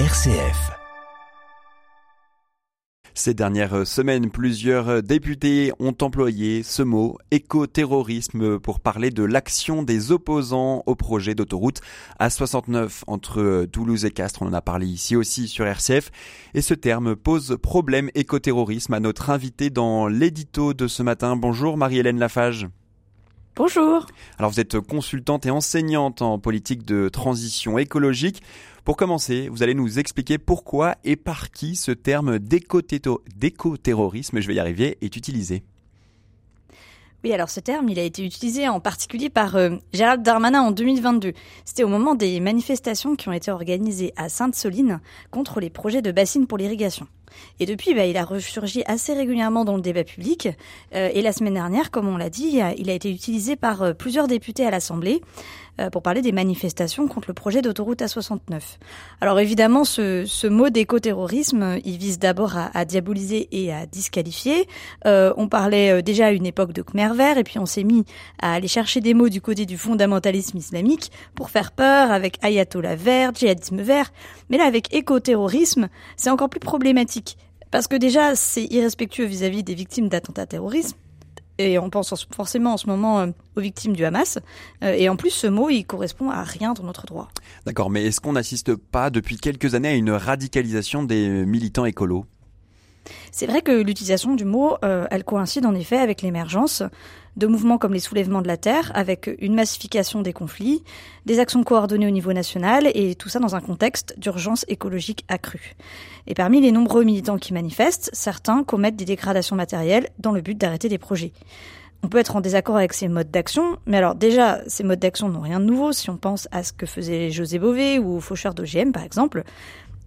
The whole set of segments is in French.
RCF. Ces dernières semaines, plusieurs députés ont employé ce mot écoterrorisme pour parler de l'action des opposants au projet d'autoroute A69 entre Toulouse et Castres. On en a parlé ici aussi sur RCF. Et ce terme pose problème écoterrorisme à notre invité dans l'édito de ce matin. Bonjour Marie-Hélène Lafage. Bonjour. Alors vous êtes consultante et enseignante en politique de transition écologique. Pour commencer, vous allez nous expliquer pourquoi et par qui ce terme d'écoterrorisme, je vais y arriver, est utilisé. Oui, alors ce terme, il a été utilisé en particulier par euh, Gérald Darmanin en 2022. C'était au moment des manifestations qui ont été organisées à Sainte-Soline contre les projets de bassines pour l'irrigation. Et depuis, bah, il a ressurgi assez régulièrement dans le débat public. Euh, et la semaine dernière, comme on l'a dit, il a été utilisé par euh, plusieurs députés à l'Assemblée. Euh, pour parler des manifestations contre le projet d'autoroute A69. Alors évidemment, ce, mot d'écoterrorisme, il vise d'abord à, à, diaboliser et à disqualifier. On parlait déjà à une époque de Khmer vert, et puis on s'est mis à aller chercher des mots du côté du fondamentalisme islamique pour faire peur avec ayatollah vert, djihadisme vert. Mais là, avec écoterrorisme, c'est encore plus problématique. Parce que déjà, c'est irrespectueux vis-à-vis -vis des victimes d'attentats terroristes et on pense forcément en ce moment euh, aux victimes du Hamas. Euh, et en plus, ce mot, il correspond à rien dans notre droit. D'accord, mais est-ce qu'on n'assiste pas depuis quelques années à une radicalisation des militants écolos? C'est vrai que l'utilisation du mot, euh, elle coïncide en effet avec l'émergence de mouvements comme les soulèvements de la terre, avec une massification des conflits, des actions coordonnées au niveau national, et tout ça dans un contexte d'urgence écologique accrue. Et parmi les nombreux militants qui manifestent, certains commettent des dégradations matérielles dans le but d'arrêter des projets. On peut être en désaccord avec ces modes d'action, mais alors déjà, ces modes d'action n'ont rien de nouveau si on pense à ce que faisait José Bové ou Faucheur d'OGM par exemple.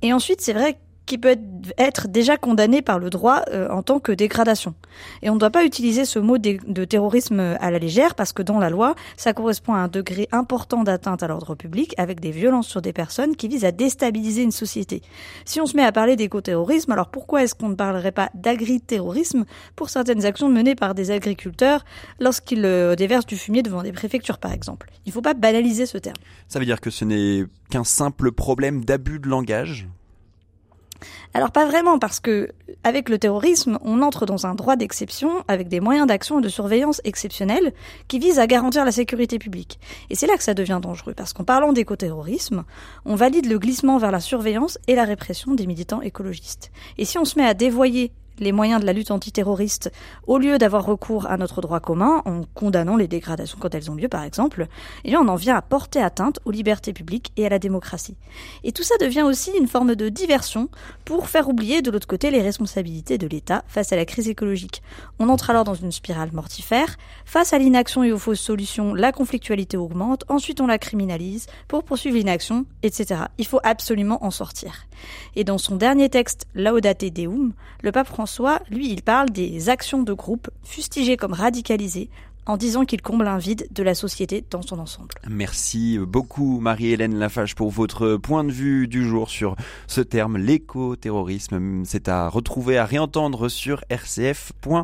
Et ensuite, c'est vrai qui peut être déjà condamné par le droit euh, en tant que dégradation. Et on ne doit pas utiliser ce mot de, terrorisme à la légère parce que dans la loi, ça correspond à un degré important d'atteinte à l'ordre public avec des violences sur des personnes qui visent à déstabiliser une société. Si on se met à parler d'éco-terrorisme, alors pourquoi est-ce qu'on ne parlerait pas d'agri-terrorisme pour certaines actions menées par des agriculteurs lorsqu'ils euh, déversent du fumier devant des préfectures par exemple? Il ne faut pas banaliser ce terme. Ça veut dire que ce n'est qu'un simple problème d'abus de langage? Alors pas vraiment, parce que avec le terrorisme, on entre dans un droit d'exception avec des moyens d'action et de surveillance exceptionnels qui visent à garantir la sécurité publique. Et c'est là que ça devient dangereux, parce qu'en parlant d'écoterrorisme, on valide le glissement vers la surveillance et la répression des militants écologistes. Et si on se met à dévoyer les moyens de la lutte antiterroriste au lieu d'avoir recours à notre droit commun en condamnant les dégradations quand elles ont lieu par exemple, et eh on en vient à porter atteinte aux libertés publiques et à la démocratie. Et tout ça devient aussi une forme de diversion pour faire oublier de l'autre côté les responsabilités de l'État face à la crise écologique. On entre alors dans une spirale mortifère. Face à l'inaction et aux fausses solutions, la conflictualité augmente, ensuite on la criminalise pour poursuivre l'inaction, etc. Il faut absolument en sortir. Et dans son dernier texte, Laudate Deum, le pape François François, lui, il parle des actions de groupe fustigées comme radicalisées en disant qu'il comble un vide de la société dans son ensemble. Merci beaucoup Marie-Hélène Lafage pour votre point de vue du jour sur ce terme, l'éco-terrorisme. C'est à retrouver, à réentendre sur rcf.fr.